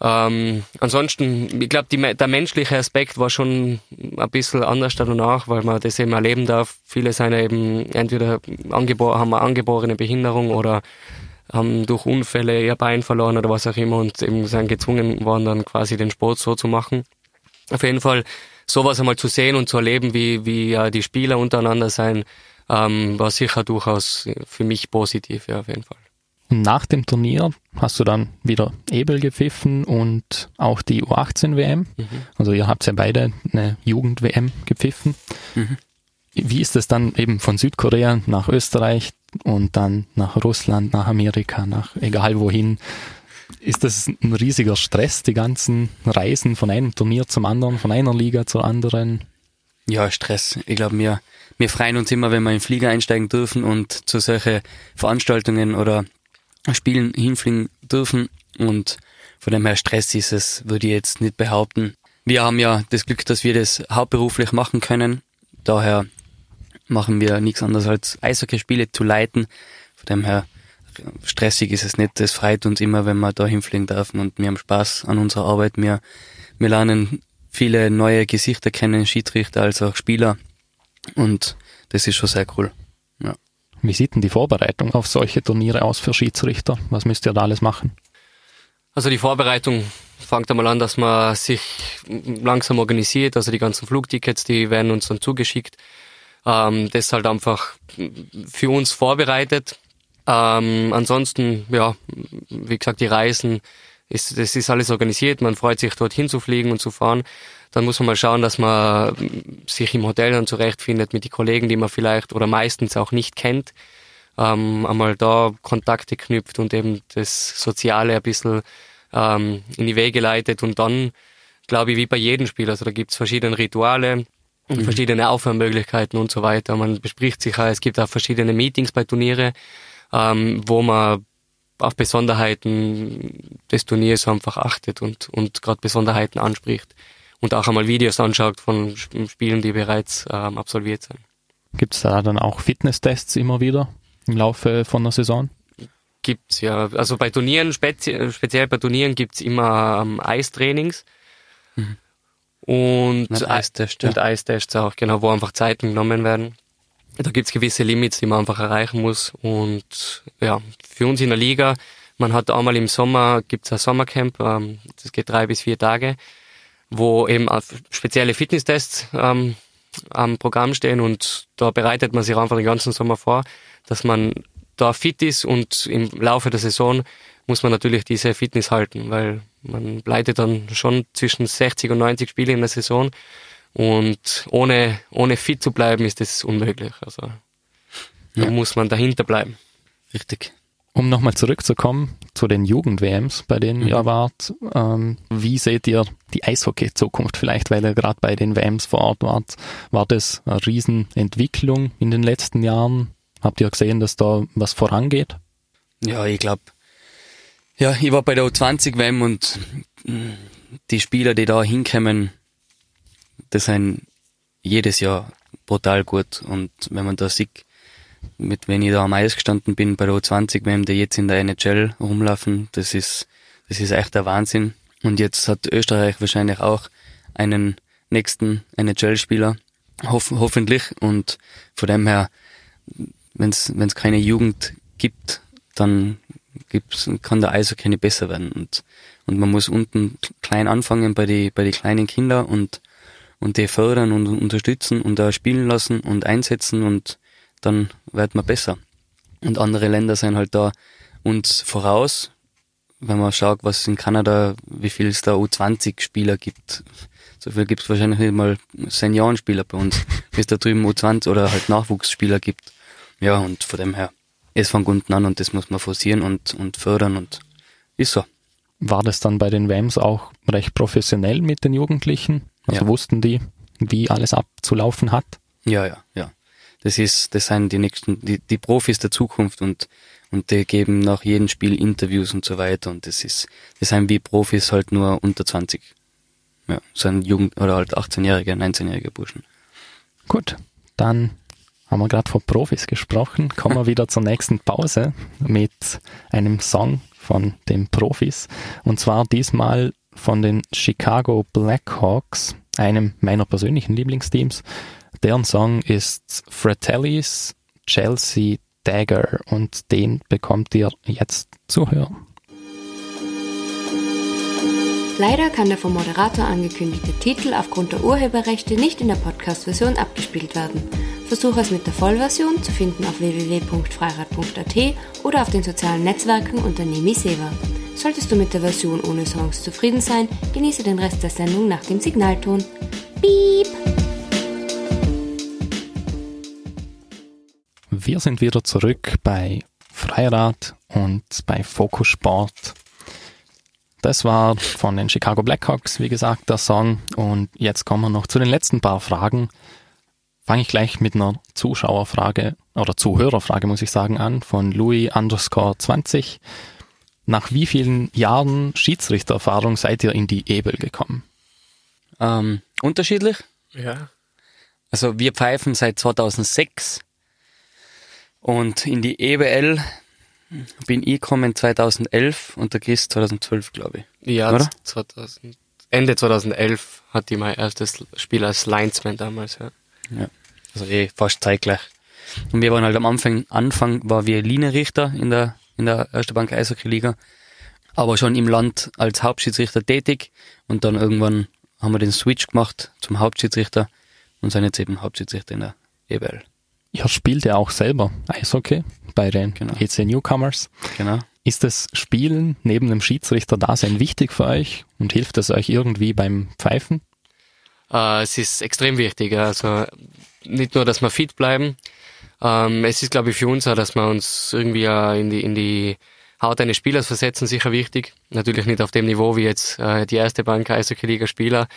B: Ähm, ansonsten, ich glaube, der menschliche Aspekt war schon ein bisschen anders danach, weil man das eben erleben darf. Viele sind eben entweder haben eine angeborene Behinderung oder haben durch Unfälle ihr Bein verloren oder was auch immer und eben sind gezwungen worden, dann quasi den Sport so zu machen auf jeden Fall sowas einmal zu sehen und zu erleben, wie, wie äh, die Spieler untereinander sein, ähm, war sicher durchaus für mich positiv, ja, auf jeden Fall.
A: Nach dem Turnier hast du dann wieder Ebel gepfiffen und auch die U18-WM. Mhm. Also ihr habt ja beide eine Jugend-WM gepfiffen. Mhm. Wie ist es dann eben von Südkorea nach Österreich und dann nach Russland, nach Amerika, nach egal wohin? ist das ein riesiger Stress, die ganzen Reisen von einem Turnier zum anderen, von einer Liga zur anderen?
C: Ja, Stress. Ich glaube, wir, wir freuen uns immer, wenn wir in den Flieger einsteigen dürfen und zu solchen Veranstaltungen oder Spielen hinfliegen dürfen. Und von dem her Stress ist es, würde ich jetzt nicht behaupten. Wir haben ja das Glück, dass wir das hauptberuflich machen können. Daher machen wir nichts anderes als Eishockeyspiele zu leiten. Von dem her stressig ist es nicht. Es freut uns immer, wenn wir da hinfliegen dürfen und wir haben Spaß an unserer Arbeit. Wir, wir lernen viele neue Gesichter kennen, Schiedsrichter als auch Spieler und das ist schon sehr cool.
A: Wie sieht denn die Vorbereitung auf solche Turniere aus für Schiedsrichter? Was müsst ihr da alles machen?
B: Also die Vorbereitung fängt einmal an, dass man sich langsam organisiert. Also die ganzen Flugtickets, die werden uns dann zugeschickt. Ähm, das halt einfach für uns vorbereitet. Ähm, ansonsten, ja, wie gesagt, die Reisen, ist, das ist alles organisiert. Man freut sich, dorthin zu fliegen und zu fahren. Dann muss man mal schauen, dass man sich im Hotel dann zurechtfindet mit den Kollegen, die man vielleicht oder meistens auch nicht kennt. Ähm, einmal da Kontakte knüpft und eben das Soziale ein bisschen ähm, in die Wege leitet und dann, glaube ich, wie bei jedem Spiel, also da gibt's verschiedene Rituale, mhm. verschiedene Aufwärmmöglichkeiten und so weiter. Man bespricht sich, es gibt auch verschiedene Meetings bei Turniere, ähm, wo man auf Besonderheiten des Turniers einfach achtet und, und gerade Besonderheiten anspricht und auch einmal Videos anschaut von Spielen, die bereits ähm, absolviert sind.
A: Gibt es da dann auch Fitnesstests immer wieder im Laufe von der Saison?
B: Gibt's ja. Also bei Turnieren, spezi speziell bei Turnieren gibt's immer ähm, Eistrainings. Mhm. Und, und Eistests, ja. und Eistests auch, genau, wo einfach Zeiten genommen werden da gibt's gewisse Limits, die man einfach erreichen muss. Und ja, für uns in der Liga, man hat einmal im Sommer, gibt's ein Sommercamp, ähm, das geht drei bis vier Tage, wo eben spezielle Fitnesstests ähm, am Programm stehen und da bereitet man sich einfach den ganzen Sommer vor, dass man da fit ist und im Laufe der Saison muss man natürlich diese Fitness halten, weil man bleibt dann schon zwischen 60 und 90 Spiele in der Saison und ohne, ohne fit zu bleiben, ist das unmöglich. Also da ja. muss man dahinter bleiben.
C: Richtig.
A: Um nochmal zurückzukommen zu den Jugend-WMs, bei denen mhm. ihr wart, ähm, wie seht ihr die Eishockey-Zukunft vielleicht, weil ihr gerade bei den WMs vor Ort wart? War das eine Riesenentwicklung in den letzten Jahren? Habt ihr gesehen, dass da was vorangeht?
C: Ja, ich glaube, ja, ich war bei der U20-WM und die Spieler, die da hinkommen, das sind jedes Jahr brutal gut. Und wenn man da sieht, mit wenn ich da am Eis gestanden bin bei der U20 WM, die jetzt in der NHL rumlaufen, das ist, das ist echt der Wahnsinn. Und jetzt hat Österreich wahrscheinlich auch einen nächsten NHL-Spieler, hoff, hoffentlich. Und von dem her, wenn es keine Jugend gibt, dann gibt's, kann der Eishockey nicht besser werden. Und, und man muss unten klein anfangen bei die, bei die kleinen Kinder und und die fördern und unterstützen und da spielen lassen und einsetzen und dann wird man besser. Und andere Länder sind halt da uns voraus, wenn man schaut, was in Kanada, wie viel es da U20-Spieler gibt. So viel gibt es wahrscheinlich nicht mal Seniorenspieler bei uns, wie es da drüben U20 oder halt Nachwuchsspieler gibt. Ja, und von dem her, es fängt unten an und das muss man forcieren und, und fördern und ist so.
A: War das dann bei den WAMs auch recht professionell mit den Jugendlichen? Also
C: Ja.
A: wussten die, wie alles abzulaufen hat?
C: Ja, ja, ja. Das ist, das sind die nächsten, die, die Profis der Zukunft und, und die geben nach jedem Spiel Interviews und so weiter und das ist, das sind wie Profis halt nur unter 20. Ja, so ein Jugend, oder halt 18-jährige, 19-jährige Burschen.
A: Gut, dann haben wir gerade von Profis gesprochen. Kommen wir wieder zur nächsten Pause mit einem Song von den Profis. Und zwar diesmal von den Chicago Blackhawks, einem meiner persönlichen Lieblingsteams. Deren Song ist Fratellis Chelsea Dagger und den bekommt ihr jetzt zu hören.
D: Leider kann der vom Moderator angekündigte Titel aufgrund der Urheberrechte nicht in der Podcast-Version abgespielt werden. Versuche es mit der Vollversion zu finden auf www.freirad.at oder auf den sozialen Netzwerken unter Nemi Seva. Solltest du mit der Version ohne Songs zufrieden sein, genieße den Rest der Sendung nach dem Signalton. Piep!
A: Wir sind wieder zurück bei Freirad und bei Focus Sport. Das war von den Chicago Blackhawks, wie gesagt, der Song. Und jetzt kommen wir noch zu den letzten paar Fragen. Fange ich gleich mit einer Zuschauerfrage oder Zuhörerfrage, muss ich sagen, an, von Louis underscore 20. Nach wie vielen Jahren Schiedsrichtererfahrung seid ihr in die Ebel gekommen?
C: Ähm, unterschiedlich.
B: Ja.
C: Also wir pfeifen seit 2006 und in die EBL bin ich gekommen 2011 und der Chris 2012, glaube ich.
B: Ja,
C: Oder?
B: 2000, Ende 2011 hatte ich mein erstes Spiel als Linesman damals, ja.
C: Ja. Also eh fast zeitgleich. Und wir waren halt am Anfang, Anfang war wir Linienrichter in der, in der Erste Bank Eishockey Liga, aber schon im Land als Hauptschiedsrichter tätig und dann irgendwann haben wir den Switch gemacht zum Hauptschiedsrichter und sind jetzt eben Hauptschiedsrichter in der EBL.
A: Ihr spielt ja auch selber Eishockey bei den
C: Genau.
A: EC Newcomers.
C: Genau.
A: Ist das Spielen neben dem Schiedsrichter-Dasein wichtig für euch und hilft es euch irgendwie beim Pfeifen?
B: Äh, es ist extrem wichtig. Also nicht nur, dass wir fit bleiben. Ähm, es ist, glaube ich, für uns auch, dass wir uns irgendwie äh, in die in die Haut eines Spielers versetzen, sicher wichtig. Natürlich nicht auf dem Niveau wie jetzt äh, die erste Bank Eishockey-Liga Spieler. Ähm,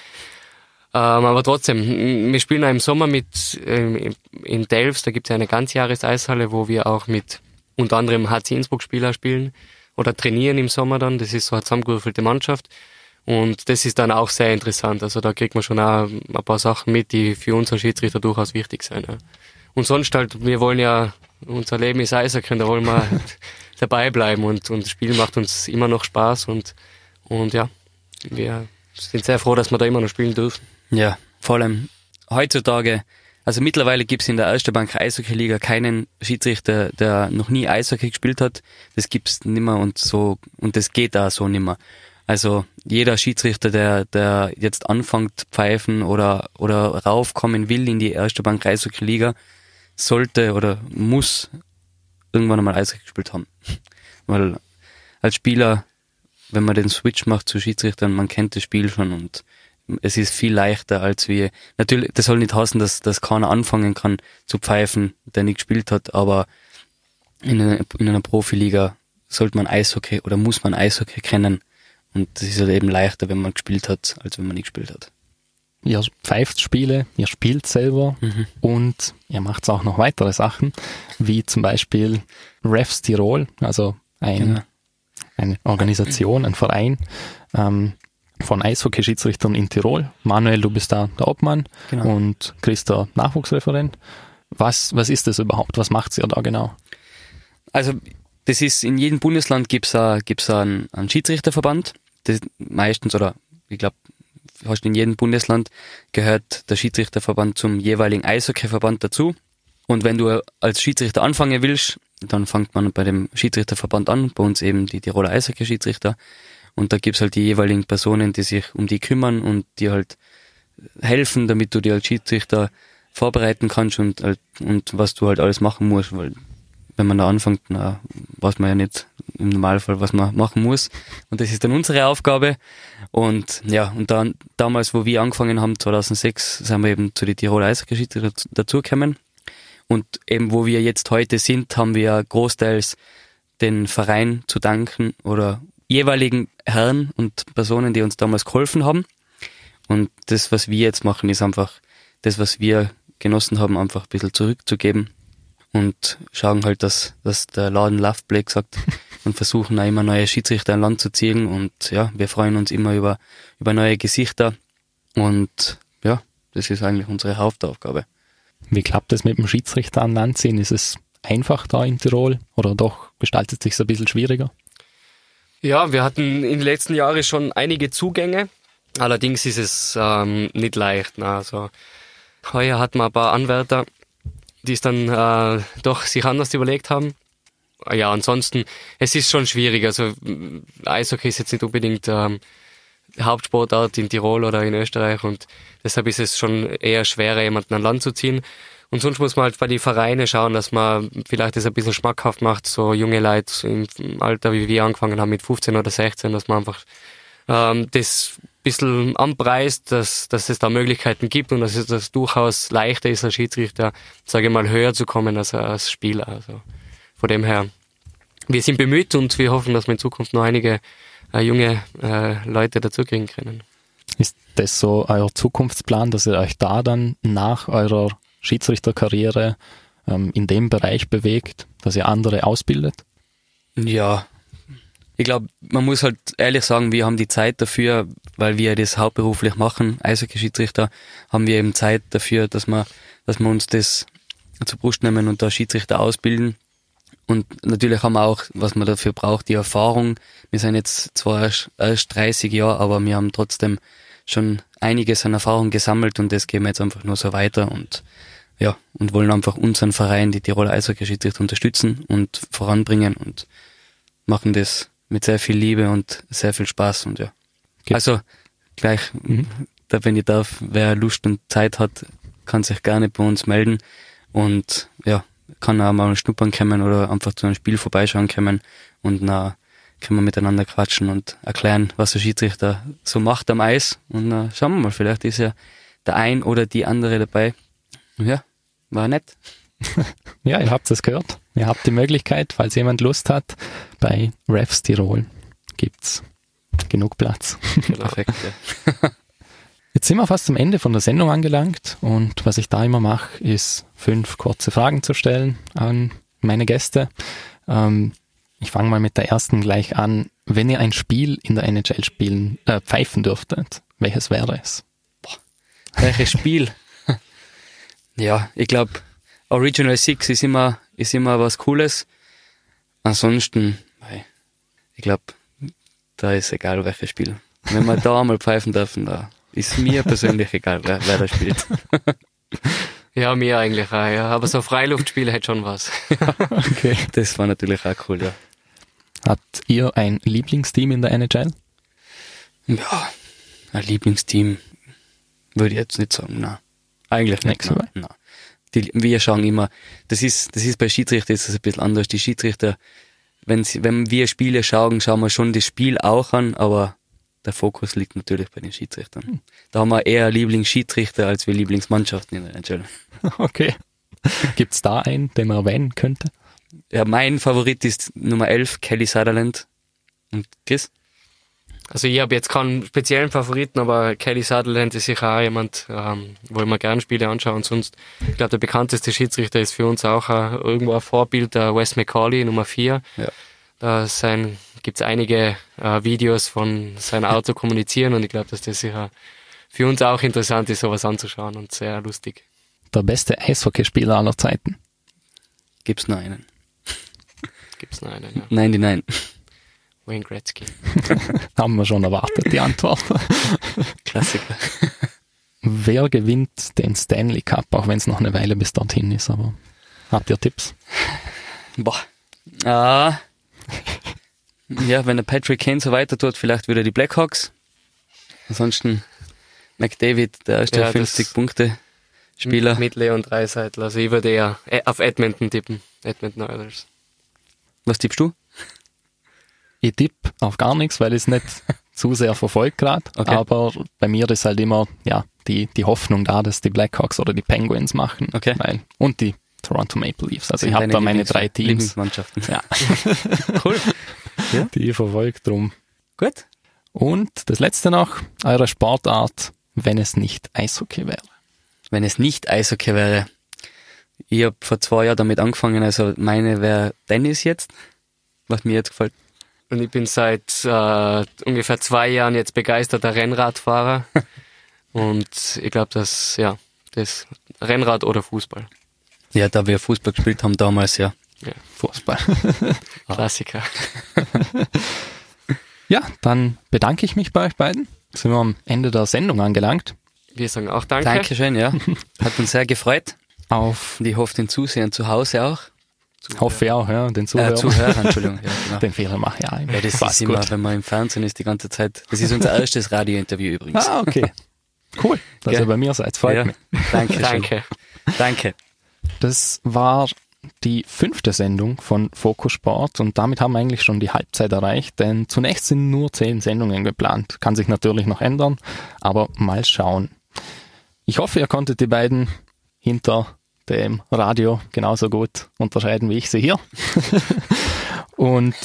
B: aber trotzdem, wir spielen auch im Sommer mit ähm, in Delfs, da gibt es ja eine Ganzjahres-Eishalle, wo wir auch mit unter anderem HC Innsbruck-Spieler spielen oder trainieren im Sommer dann. Das ist so eine zusammengewürfelte Mannschaft. Und das ist dann auch sehr interessant. Also da kriegt man schon auch ein paar Sachen mit, die für unseren Schiedsrichter durchaus wichtig sind. Ja. Und sonst halt, wir wollen ja, unser Leben ist Eishockey, da wollen wir dabei bleiben und, und das Spiel macht uns immer noch Spaß und, und ja, wir sind sehr froh, dass wir da immer noch spielen dürfen.
C: Ja, vor allem heutzutage, also mittlerweile gibt's in der Erste Bank Eishockey Liga keinen Schiedsrichter, der noch nie Eishockey gespielt hat. Das gibt's nimmer und so, und das geht da so nimmer. Also jeder Schiedsrichter, der, der jetzt anfängt pfeifen oder, oder raufkommen will in die Erste Bank Eishockey Liga, sollte oder muss irgendwann einmal Eishockey gespielt haben. Weil als Spieler, wenn man den Switch macht zu Schiedsrichtern, man kennt das Spiel schon und es ist viel leichter als wir. Natürlich, das soll nicht heißen, dass, dass keiner anfangen kann zu pfeifen, der nicht gespielt hat, aber in einer, in einer Profiliga sollte man Eishockey oder muss man Eishockey kennen. Und das ist halt eben leichter, wenn man gespielt hat, als wenn man nicht gespielt hat.
A: Ihr pfeift Spiele, ihr spielt selber
C: Mhm.
A: und ihr macht auch noch weitere Sachen, wie zum Beispiel Refs Tirol, also ein,
C: Genau.
A: eine Organisation, ein Verein ähm, von Eishockey-Schiedsrichtern in Tirol. Manuel, du bist da der Obmann
C: Genau.
A: und Chris der Nachwuchsreferent. Was, was ist das überhaupt? Was macht ihr da genau?
C: Also das ist in jedem Bundesland gibt's a, gibt's einen, einen Schiedsrichterverband. Das meistens oder ich glaube fast in jedem Bundesland gehört der Schiedsrichterverband zum jeweiligen Eishockeyverband dazu. Und wenn du als Schiedsrichter anfangen willst, dann fängt man bei dem Schiedsrichterverband an, bei uns eben die Tiroler Eishockey-Schiedsrichter. Und da gibt's halt die jeweiligen Personen, die sich um die kümmern und die halt helfen, damit du dir als Schiedsrichter vorbereiten kannst und, halt, und was du halt alles machen musst, weil wenn man da anfängt, na, weiß man ja nicht, im Normalfall, was man machen muss. Und das ist dann unsere Aufgabe. Und ja, und dann damals, wo wir angefangen haben, 2006, sind wir eben zu den Tiroler Eishockey dazugekommen. Und eben, wo wir jetzt heute sind, haben wir großteils den Verein zu danken oder jeweiligen Herren und Personen, die uns damals geholfen haben. Und das, was wir jetzt machen, ist einfach das, was wir genossen haben, einfach ein bisschen zurückzugeben und schauen halt, dass, dass der Laden Love Play sagt und versuchen auch immer neue Schiedsrichter an Land zu ziehen und ja, wir freuen uns immer über, über neue Gesichter und ja, das ist eigentlich unsere Hauptaufgabe.
A: Wie klappt es mit dem Schiedsrichter an Land ziehen? Ist es einfach da in Tirol oder doch gestaltet es sich ein bisschen schwieriger?
B: Ja, wir hatten in den letzten Jahren schon einige Zugänge. Allerdings ist es ähm, nicht leicht. Na, also heuer hatten wir ein paar Anwärter, die es dann äh, doch sich anders überlegt haben. Ja, ansonsten, es ist schon schwierig. Also Eishockey ist jetzt nicht unbedingt ähm, Hauptsportart in Tirol oder in Österreich und deshalb ist es schon eher schwerer, jemanden an Land zu ziehen. Und sonst muss man halt bei den Vereinen schauen, dass man vielleicht das ein bisschen schmackhaft macht, so junge Leute im Alter, wie wir angefangen haben mit 15 oder 16, dass man einfach ähm, das ein bisschen anpreist, dass, dass es da Möglichkeiten gibt und dass es das durchaus leichter ist, als Schiedsrichter, sage ich mal, höher zu kommen als als Spieler. Also von dem her, wir sind bemüht und wir hoffen, dass wir in Zukunft noch einige äh, junge äh, Leute dazukriegen können.
A: Ist das so euer Zukunftsplan, dass ihr euch da dann nach eurer Schiedsrichterkarriere ähm, in dem Bereich bewegt, dass ihr andere ausbildet?
C: Ja, ich glaube, man muss halt ehrlich sagen, wir haben die Zeit dafür, weil wir das hauptberuflich machen, Eishockey-Schiedsrichter, haben wir eben Zeit dafür, dass wir, dass wir uns das zur Brust nehmen und da Schiedsrichter ausbilden. Und natürlich haben wir auch, was man dafür braucht, die Erfahrung. Wir sind jetzt zwar erst, erst 30 Jahre, aber wir haben trotzdem schon einiges an Erfahrung gesammelt und das gehen wir jetzt einfach nur so weiter und ja, und wollen einfach unseren Verein, die Tiroler Eishockey-Schiedsrichter, unterstützen und voranbringen und machen das mit sehr viel Liebe und sehr viel Spaß und ja. Okay. Also gleich, mhm. da wenn ihr darf, wer Lust und Zeit hat, kann sich gerne bei uns melden und ja, kann auch mal schnuppern kommen oder einfach zu einem Spiel vorbeischauen kommen und na können wir miteinander quatschen und erklären, was der Schiedsrichter so macht am Eis. Und na, schauen wir mal, vielleicht ist ja der ein oder die andere dabei. Ja, war nett.
A: ja, ihr habt es gehört. Ihr habt die Möglichkeit, falls jemand Lust hat, bei Refs Tirol gibt's genug Platz.
C: Perfekt, ja.
A: Jetzt sind wir fast zum Ende von der Sendung angelangt und was ich da immer mache, ist fünf kurze Fragen zu stellen an meine Gäste. Ähm, ich fange mal mit der ersten gleich an. Wenn ihr ein Spiel in der NHL spielen, äh, pfeifen dürftet, welches wäre es?
C: Boah, welches Spiel? ja, ich glaube, Original Six ist immer, ist immer was Cooles. Ansonsten, ich glaube, da ist egal, welches Spiel. Wenn wir da mal pfeifen dürfen, da ist mir persönlich egal, wer, wer da spielt.
B: Ja, mir eigentlich auch, ja. Aber so Freiluftspiele hätte schon was.
C: okay. Das war natürlich auch cool, ja.
A: Habt ihr ein Lieblingsteam in der NHL?
C: Ja, ein Lieblingsteam würde ich jetzt nicht sagen, na. Eigentlich nicht. Na, na. Die, wir schauen immer, das ist, das ist bei Schiedsrichter ist das ein bisschen anders. Die Schiedsrichter, wenn sie, wenn wir Spiele schauen, schauen wir schon das Spiel auch an, aber der Fokus liegt natürlich bei den Schiedsrichtern. Hm. Da haben wir eher Lieblingsschiedsrichter als wir Lieblingsmannschaften in der NHL.
A: Okay. Gibt's da einen, den man erwähnen könnte?
C: Ja, mein Favorit ist Nummer 11, Kelly Sutherland. Und Chris?
B: Also ich habe jetzt keinen speziellen Favoriten, aber Kelly Sutherland ist sicher auch jemand, ähm, wo ich mir gerne Spiele anschaue. Und sonst, ich glaube, der bekannteste Schiedsrichter ist für uns auch äh, irgendwo ein Vorbild, der Wes McCauley, Nummer 4. Ja. Da gibt es einige äh, Videos von seinem Auto kommunizieren und ich glaube, dass das sicher für uns auch interessant ist, sowas anzuschauen und sehr lustig.
A: Der beste Eishockeyspieler aller Zeiten?
C: Gibt's nur einen.
B: Gibt's nur einen, ja.
C: Nein, die nein.
B: Wayne Gretzky.
A: Haben wir schon erwartet, die Antwort.
C: Klassiker.
A: Wer gewinnt den Stanley Cup, auch wenn es noch eine Weile bis dorthin ist, aber habt ihr Tipps?
C: Boah. Ah. ja, wenn der Patrick Kane so weiter tut, vielleicht wieder die Blackhawks. Ansonsten McDavid, der erste ja, 50 Punkte Spieler.
B: Mit Leon Dreiseitl. Also ich würde eher äh, auf Edmonton tippen. Edmonton Oilers.
C: Was tippst du?
A: ich tippe auf gar nichts, weil ich es nicht zu sehr verfolgt gerade.
C: Okay.
A: Aber bei mir ist halt immer ja die, die Hoffnung da, dass die Blackhawks oder die Penguins machen.
C: Okay.
A: Weil, und die Toronto Maple Leafs. Also ich habe da meine
C: Lieblings-
A: drei Teams,
C: Lieblingsmannschaften.
A: Ja.
C: cool.
A: die ich verfolgt drum.
C: Gut.
A: Und das letzte noch, eure Sportart, wenn es nicht Eishockey wäre.
C: Wenn es nicht Eishockey wäre. Ich habe vor zwei Jahren damit angefangen, also meine wäre Tennis jetzt, was mir jetzt gefällt.
B: Und ich bin seit äh, ungefähr zwei Jahren jetzt begeisterter Rennradfahrer. Und ich glaube, dass, ja, das Rennrad oder Fußball.
C: Ja, da wir Fußball gespielt haben damals, ja.
A: Fußball.
B: Klassiker.
A: ja, dann bedanke ich mich bei euch beiden. Sind wir am Ende der Sendung angelangt.
B: Wir sagen auch Danke.
C: Dankeschön, ja. Hat uns sehr gefreut.
A: Auf,
C: Und ich hoffe, den Zusehern zu Hause auch.
A: hoffe ich auch, ja, den Zuhörern.
C: Äh, Zuhörer, Entschuldigung. Ja, genau.
A: Den Fehler mache ich auch immer.
C: Ja, das
A: Fast
C: ist immer,
A: gut.
C: wenn man im Fernsehen ist, die ganze Zeit. Das ist unser erstes Radiointerview übrigens.
A: Ah, okay. Cool, dass
C: Gell?
A: ihr bei mir seid. Freut
C: ja.
A: mich.
C: Danke.
B: Danke.
C: Danke.
A: Das war die fünfte Sendung von Fokus Sport und damit haben wir eigentlich schon die Halbzeit erreicht, denn zunächst sind nur zehn Sendungen geplant. Kann sich natürlich noch ändern, aber mal schauen. Ich hoffe, ihr konntet die beiden hinter dem Radio genauso gut unterscheiden wie ich sie hier. und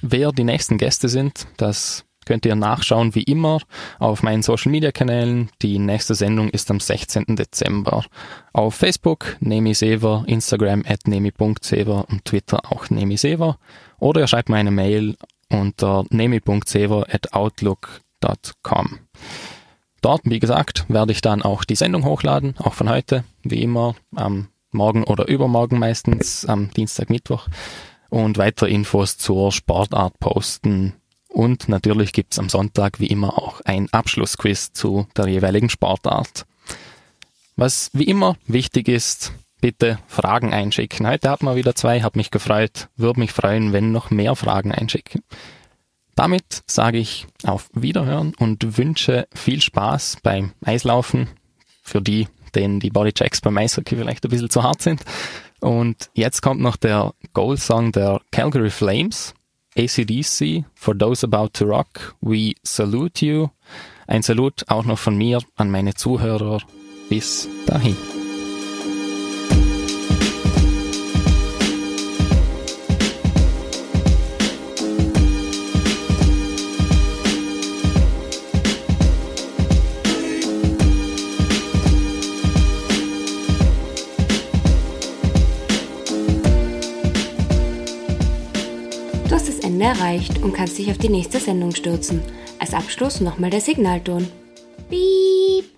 A: wer die nächsten Gäste sind, das könnt ihr nachschauen wie immer auf meinen Social Media Kanälen. Die nächste Sendung ist am 16. Dezember. Auf Facebook Nemi Sever, Instagram at nemi.sever und Twitter auch Nemi Sever. Oder ihr schreibt mir eine Mail unter nemi.sever at outlook.com. Dort, wie gesagt, werde ich dann auch die Sendung hochladen, auch von heute, wie immer, am Morgen oder übermorgen meistens, am Dienstag, Mittwoch und weitere Infos zur Sportart posten. Und natürlich gibt's am Sonntag wie immer auch ein Abschlussquiz zu der jeweiligen Sportart. Was wie immer wichtig ist, bitte Fragen einschicken. Heute hat man wieder zwei, hat mich gefreut, würde mich freuen, wenn noch mehr Fragen einschicken. Damit sage ich auf Wiederhören und wünsche viel Spaß beim Eislaufen für die, denen die Bodychecks beim Eishockey vielleicht ein bisschen zu hart sind. Und jetzt kommt noch der Goal-Song der Calgary Flames, ACDC, For Those About to Rock, We Salute You. Ein Salut auch noch von mir an meine Zuhörer. Bis dahin.
D: Ende erreicht und kannst dich auf die nächste Sendung stürzen. Als Abschluss nochmal der Signalton. Piep.